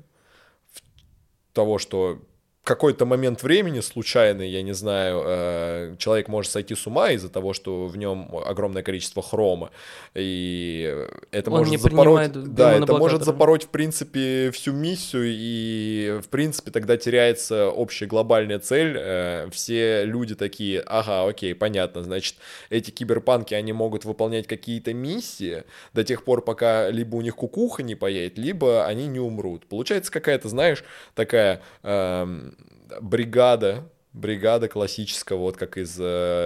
того, что какой-то момент времени случайный, я не знаю, э, человек может сойти с ума из-за того, что в нем огромное количество хрома, и это Он может запороть, да, это может запороть в принципе всю миссию, и в принципе тогда теряется общая глобальная цель. Э, все люди такие, ага, окей, понятно, значит эти киберпанки они могут выполнять какие-то миссии до тех пор, пока либо у них кукуха не поедет, либо они не умрут. Получается какая-то, знаешь, такая эм, бригада, бригада классическая, вот как из э,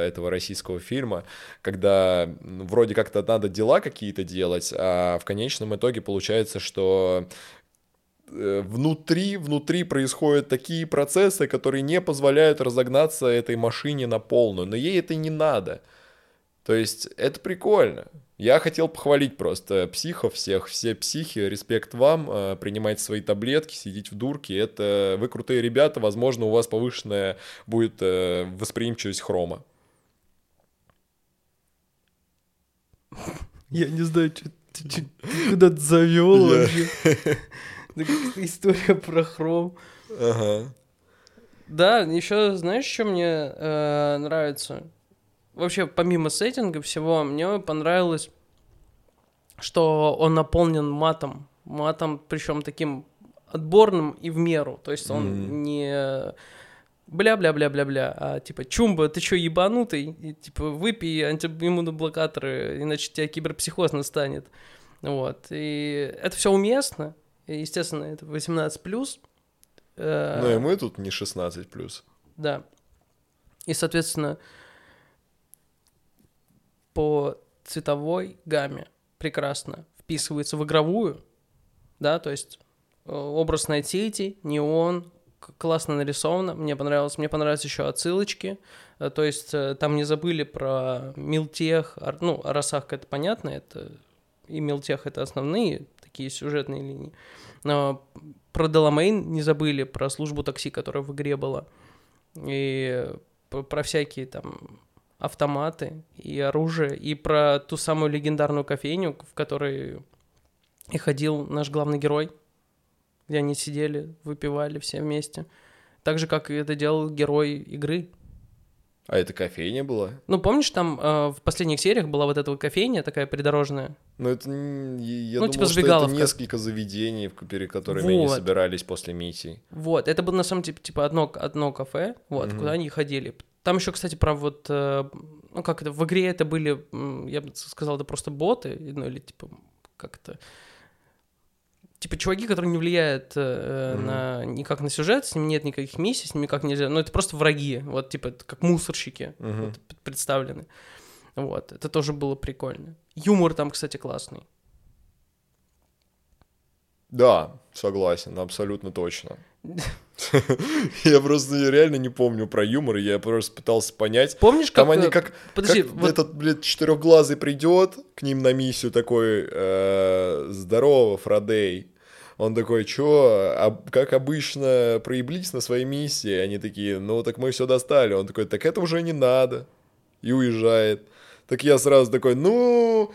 этого российского фильма, когда ну, вроде как-то надо дела какие-то делать, а в конечном итоге получается, что э, внутри, внутри происходят такие процессы, которые не позволяют разогнаться этой машине на полную, но ей это не надо. То есть это прикольно. Я хотел похвалить просто психов всех, все психи, респект вам, э, принимайте свои таблетки, сидеть в дурке, это вы крутые ребята, возможно, у вас повышенная будет э, восприимчивость хрома.
Я не знаю, что ты завел вообще. История про хром. Ага. Да, еще знаешь, что мне э, нравится? Вообще, помимо сеттинга всего, мне понравилось, что он наполнен матом. Матом, причем таким отборным и в меру. То есть он mm-hmm. не бля-бля-бля-бля-бля, а типа, Чумба, ты чё, ебанутый? И, типа, выпей антииммуноблокаторы, иначе тебя киберпсихоз настанет. Вот. И это все уместно. И, естественно, это 18+.
Э, ну и мы тут не 16+.
Да. И, соответственно, по цветовой гамме прекрасно вписывается в игровую, да, то есть э, образ Найтити, неон, классно нарисовано, мне понравилось, мне понравились еще отсылочки, э, то есть э, там не забыли про Милтех, ну, о это понятно, это и Милтех это основные такие сюжетные линии, но про Деламейн не забыли, про службу такси, которая в игре была, и про всякие там автоматы и оружие, и про ту самую легендарную кофейню, в которой и ходил наш главный герой, где они сидели, выпивали все вместе. Так же, как и это делал герой игры.
А это кофейня была?
Ну, помнишь, там э, в последних сериях была вот эта кофейня такая придорожная?
Ну, это, я ну, думал, типа что это несколько заведений, перед которыми вот. они собирались после миссий.
Вот, это было на самом деле, типа, одно, одно кафе, вот, угу. куда они ходили. Там еще, кстати, про вот, э, ну как это, в игре это были, я бы сказал, это просто боты, ну или типа как это, типа чуваки, которые не влияют э, mm-hmm. на никак на сюжет, с ними нет никаких миссий, с ними никак нельзя, ну это просто враги, вот типа как мусорщики mm-hmm. вот, представлены, вот, это тоже было прикольно. Юмор там, кстати, классный.
Да, согласен, абсолютно точно. Я просто реально не помню про юмор, я просто пытался понять.
Помнишь,
как... Там они как... Подожди, как вот... этот, блядь, четырехглазый придет к ним на миссию такой, э, здорово, Фродей. Он такой, чё, а, как обычно, проеблись на своей миссии? Они такие, ну так мы все достали. Он такой, так это уже не надо. И уезжает. Так я сразу такой, ну,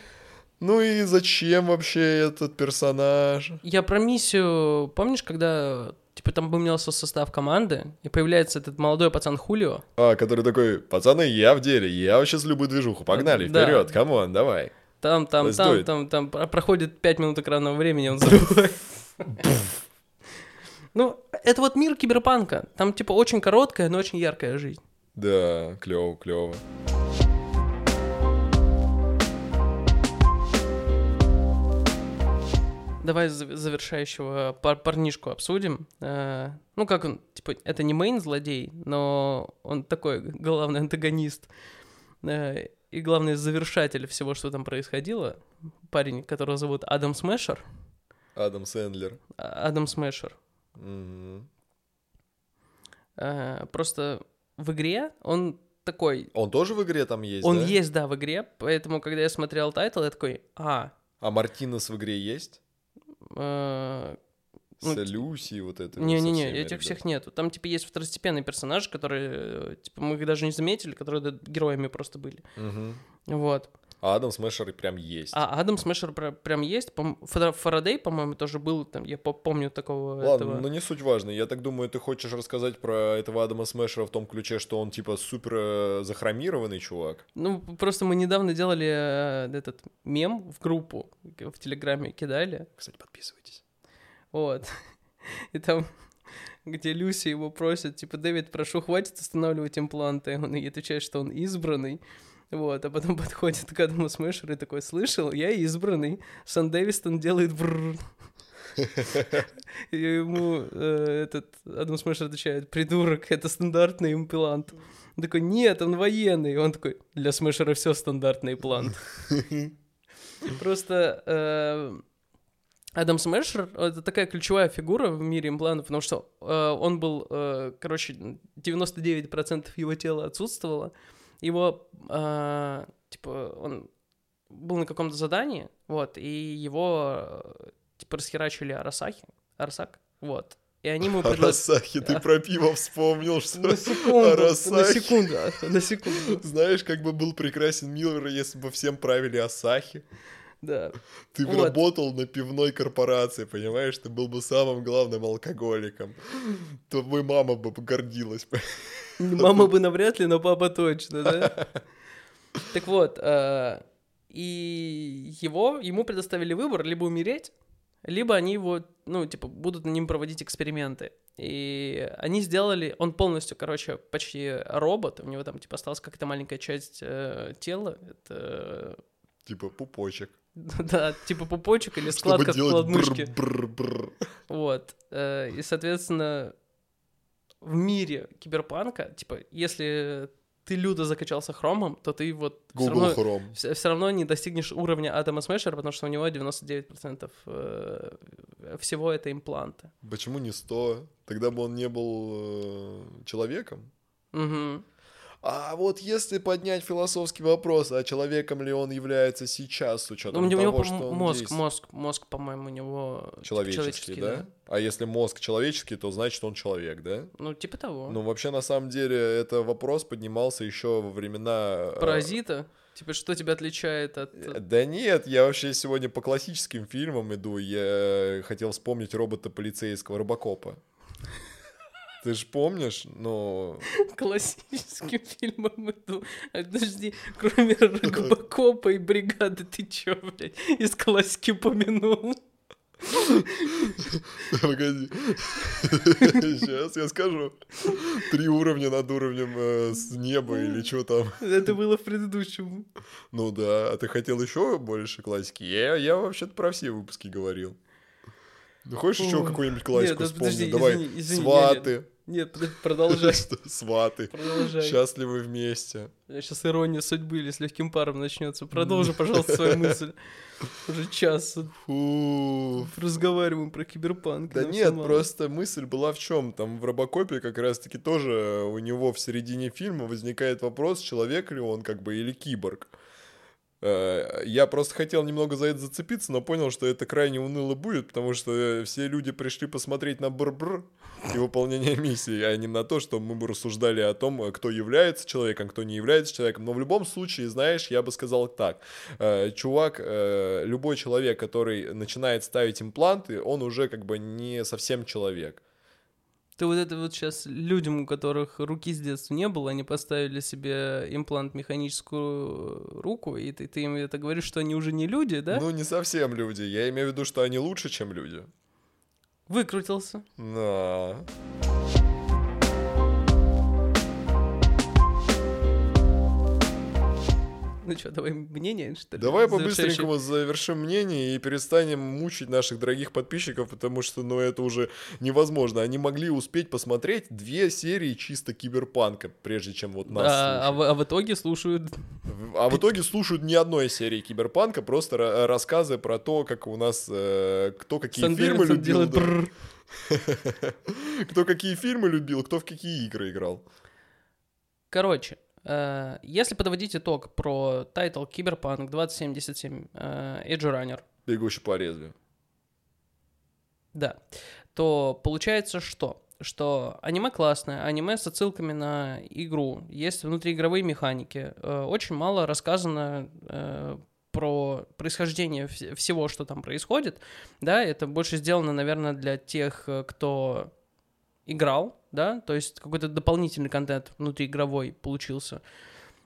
ну и зачем вообще этот персонаж?
Я про миссию, помнишь, когда типа там поменялся состав команды, и появляется этот молодой пацан Хулио.
А, который такой, пацаны, я в деле, я вообще в любую движуху, погнали, да. вперед, come on, давай.
Там, там, Let's там, там, там, там проходит 5 минут экранного времени, он взрывает. Ну, это вот мир киберпанка. Там, типа, очень короткая, но очень яркая жизнь.
Да, клево, клево.
Давай завершающего пар парнишку обсудим. Э, ну, как он, типа, это не мейн злодей, но он такой главный антагонист. Э, и главный завершатель всего, что там происходило, парень, которого зовут Адам Смешер.
Адам Сэндлер.
А- Адам Смешер.
Мгм.
Э, Просто в игре он такой...
Он тоже в игре там есть,
Он
да?
есть, да, в игре, поэтому, когда я смотрел тайтл, я такой, а,
А Мартинес в игре есть?
Э, Ну,
С Люси вот это.
Не-не-не, этих всех нету. Там, типа, есть второстепенные персонажи, которые, э, типа, мы их даже не заметили, которые героями просто были.
Мгм.
Вот.
А Адам Смешер прям есть.
А Адам Смешер пр- прям есть. Фарадей, по-моему, тоже был там, я по- помню такого
Ладно,
этого.
но не суть важно. Я так думаю, ты хочешь рассказать про этого Адама Смешера в том ключе, что он типа супер э, захромированный чувак.
Ну, просто мы недавно делали э, этот мем в группу, в Телеграме кидали.
Кстати, подписывайтесь.
Вот. И там, где Люси его просит, типа, Дэвид, прошу, хватит устанавливать импланты. Он ей отвечает, что он избранный. Вот, а потом подходит к Адаму Смешеру и такой, слышал, я избранный. Сан Дэвистон делает бррр. И ему э, этот Адам Смешер отвечает, придурок, это стандартный имплант. Он такой, нет, он военный. И он такой, для Смешера все стандартный имплант. Просто э, Адам Смешер — это такая ключевая фигура в мире имплантов, потому что э, он был, э, короче, 99% его тела отсутствовало. Его, э, типа, он был на каком-то задании, вот, и его, э, типа, расхерачили Арасахи, Арасак, вот. И они ему предложили...
Арасахи, ты про пиво вспомнил, что
На секунду, на
Арасахи.
секунду, на секунду,
Знаешь, как бы был прекрасен мир, если бы всем правили Асахи.
Да.
Ты
Вот.
работал на пивной корпорации, понимаешь? Ты был бы самым главным алкоголиком. То бы мама бы гордилась.
Мама бы навряд ли, но папа точно, да? Так вот, э, и его, ему предоставили выбор либо умереть, либо они его, ну, типа, будут на ним проводить эксперименты. И они сделали, он полностью, короче, почти робот, у него там, типа, осталась какая-то маленькая часть э, тела, это,
Типа пупочек.
да, типа пупочек или складка вкладмышки.
бр-бр-бр.
Вот. э, И, соответственно, в мире киберпанка, типа, если ты люто закачался хромом, то ты вот все равно,
Chrome.
все, равно не достигнешь уровня Атома Смешера, потому что у него 99% э, всего это импланты.
Почему не 100? Тогда бы он не был э, человеком.
Мгм.
А вот если поднять философский вопрос, а человеком ли он является сейчас, с
Ну,
учетом
у него
того, что он
мозг,
действует?
мозг, мозг, по-моему, у него типа,
Человеческий, да? А если мозг человеческий, то значит он человек, да?
Ну, типа того.
Ну, вообще, на самом деле, это вопрос поднимался еще во времена... э,
Паразита? Типа, что тебя отличает от...
э, Да нет, я вообще сегодня по классическим фильмам иду. Я хотел вспомнить робота полицейского Робокопа. Ты ж помнишь? Ну,
классическим фильмом иду. А, Подожди, кроме Робокопа и бригады, ты чё, блядь, из классики упомянул?
погоди. Сейчас я скажу. Три уровня над уровнем э, с неба или что там.
Это было в предыдущем.
Ну да, а ты хотел еще больше классики? Я, я вообще-то про все выпуски говорил. Ну хочешь еще какую-нибудь классику
Нет, да подожди,
вспомнить? Давай,
извини, извини,
сваты.
Нет, продолжай,
Сваты.
продолжай.
Счастливы вместе.
Сейчас ирония судьбы или с легким паром начнется. Продолжи, пожалуйста, свою мысль. Уже час
Фу.
разговариваем про киберпанк.
Да нет, просто мысль была в чем? Там в Робокопе как раз-таки тоже у него в середине фильма возникает вопрос, человек ли он как бы или киборг. Э, Я просто хотел немного за это зацепиться, но понял, что это крайне уныло будет, потому что все люди пришли посмотреть на бр-бр и выполнение миссии, а не на то, что мы бы рассуждали о том, кто является человеком, кто не является человеком. Но в любом случае, знаешь, я бы сказал так. Э, Чувак, э, любой человек, который начинает ставить импланты, он уже как бы не совсем человек.
Ты вот это вот сейчас людям, у которых руки с детства не было, они поставили себе имплант механическую руку, и ты, ты им это говоришь, что они уже не люди, да?
Ну, не совсем люди. Я имею в виду, что они лучше, чем люди.
Выкрутился.
Да.
Ну что, давай мнение, что ли?
Давай по-быстренькому завершим мнение и перестанем мучить наших дорогих подписчиков, потому что, ну, это уже невозможно. Они могли успеть посмотреть две серии чисто киберпанка, прежде чем вот нас
А, а в, а в итоге слушают...
А в итоге слушают ни одной серии киберпанка, просто ра- рассказы про то, как у нас э, кто какие
Сан
фильмы любил, да. кто какие фильмы любил, кто в какие игры играл.
Короче, если подводить итог про тайтл Киберпанк 2077 э, Edge Runner,
Бегущий по лезвию.
да, то получается что? Что аниме классное, аниме с отсылками на игру, есть внутриигровые механики, э, очень мало рассказано э, про происхождение вс- всего, что там происходит, да, это больше сделано, наверное, для тех, э, кто играл, да, то есть какой-то дополнительный контент внутриигровой получился.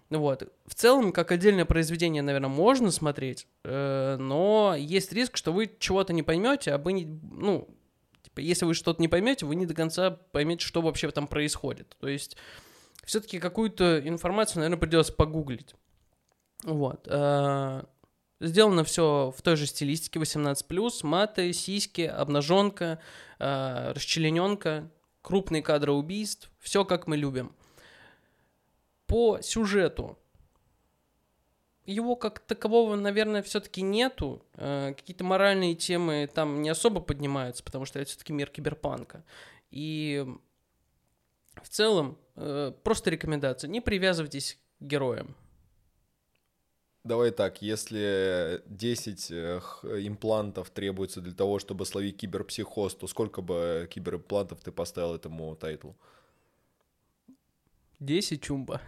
Вот. В целом, как отдельное произведение, наверное, можно смотреть, э, но есть риск, что вы чего-то не поймете, а вы не, ну, типа, если вы что-то не поймете, вы не до конца поймете, что вообще там происходит. То есть, все-таки какую-то информацию, наверное, придется погуглить. Вот. э, Сделано все в той же стилистике 18+, маты, сиськи, обнаженка, э, расчлененка, крупные кадры убийств, все как мы любим. По сюжету его как такового, наверное, все-таки нету. Э, Какие-то моральные темы там не особо поднимаются, потому что это все-таки мир киберпанка. И в целом э, просто рекомендация: не привязывайтесь к героям.
Давай так, если 10 э, имплантов требуется для того, чтобы словить киберпсихоз, то сколько бы киберимплантов ты поставил этому тайтлу?
10 чумба.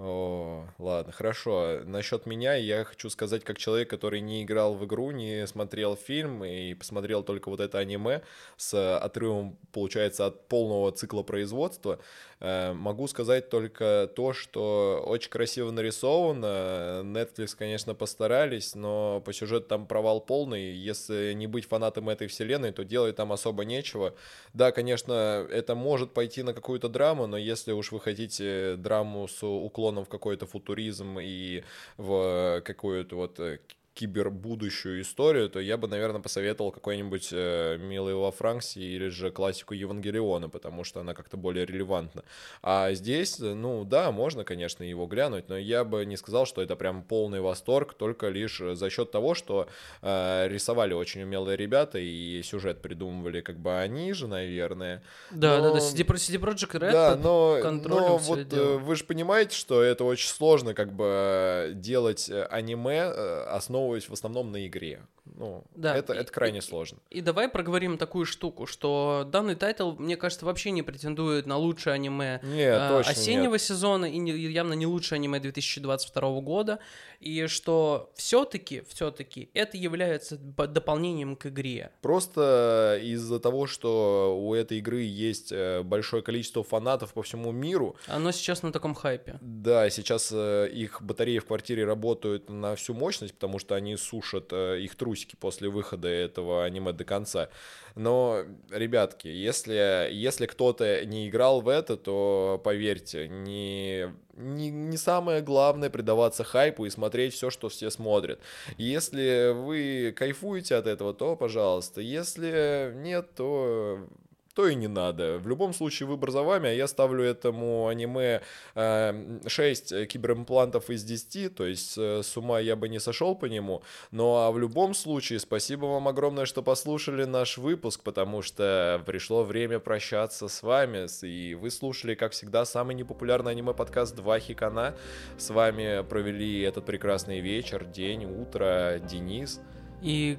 О, ладно, хорошо. Насчет меня я хочу сказать, как человек, который не играл в игру, не смотрел фильм и посмотрел только вот это аниме с отрывом, получается, от полного цикла производства, могу сказать только то, что очень красиво нарисовано. Netflix, конечно, постарались, но по сюжету там провал полный. Если не быть фанатом этой вселенной, то делать там особо нечего. Да, конечно, это может пойти на какую-то драму, но если уж вы хотите драму с уклоном в какой-то футуризм и в какую-то вот э, кибербудущую историю, то я бы, наверное, посоветовал какой-нибудь э, «Милый во Франксе» или же классику Евангелиона, потому что она как-то более релевантна. А здесь, э, ну да, можно, конечно, его глянуть, но я бы не сказал, что это прям полный восторг, только лишь за счет того, что э, рисовали очень умелые ребята и сюжет придумывали как бы они же, наверное.
Да, да, да.
Но-
CD, CD Projekt Red
Да,
под
но,
контролем
но вот
дело.
э, вы же понимаете, что это очень сложно как бы э, делать э, аниме, э, основываясь в основном на игре. Ну,
Да,
это,
и-
это крайне сложно.
И давай проговорим такую штуку, что данный тайтл, мне кажется, вообще не претендует на лучшее аниме
Нет, точно
осеннего
нет.
сезона и не- и явно не лучшее аниме 2022 года, и что все-таки, все-таки это является дополнением к игре.
Просто из-за того, что у этой игры есть э, большое количество фанатов по всему миру,
Оно сейчас на таком хайпе.
Да, сейчас э, их батареи в квартире работают на всю мощность, потому что они сушат э, их трусики после выхода этого аниме до конца. Но, ребятки, если, если кто-то не играл в это, то поверьте, не, не, не самое главное предаваться хайпу и смотреть все, что все смотрят. Если вы кайфуете от этого, то пожалуйста. Если нет, то то и не надо. В любом случае выбор за вами, а я ставлю этому аниме э, 6 киберимплантов из 10, то есть э, с ума я бы не сошел по нему. Ну а в любом случае, спасибо вам огромное, что послушали наш выпуск, потому что пришло время прощаться с вами, и вы слушали, как всегда, самый непопулярный аниме-подкаст «Два Хикана». С вами провели этот прекрасный вечер, день, утро, Денис.
И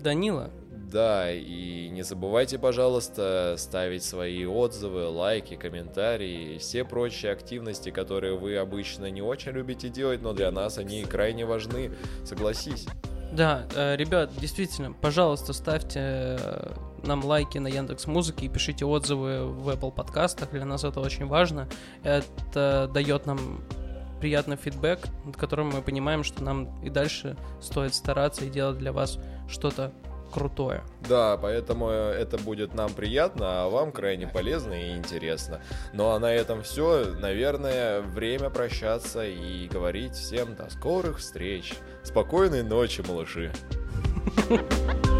Данила,
Да, и не забывайте, пожалуйста, ставить свои отзывы, лайки, комментарии, и все прочие активности, которые вы обычно не очень любите делать, но для нас они крайне важны, согласись.
Да, э, ребят, действительно, пожалуйста, ставьте э, нам лайки на Яндекс Музыке и пишите отзывы в Apple подкастах. Для нас это очень важно. Это дает нам приятный фидбэк, над которым мы понимаем, что нам и дальше стоит стараться и делать для вас что-то крутое.
Да, поэтому это будет нам приятно, а вам крайне полезно и интересно. Ну а на этом все. Наверное, время прощаться и говорить всем до скорых встреч. Спокойной ночи, малыши.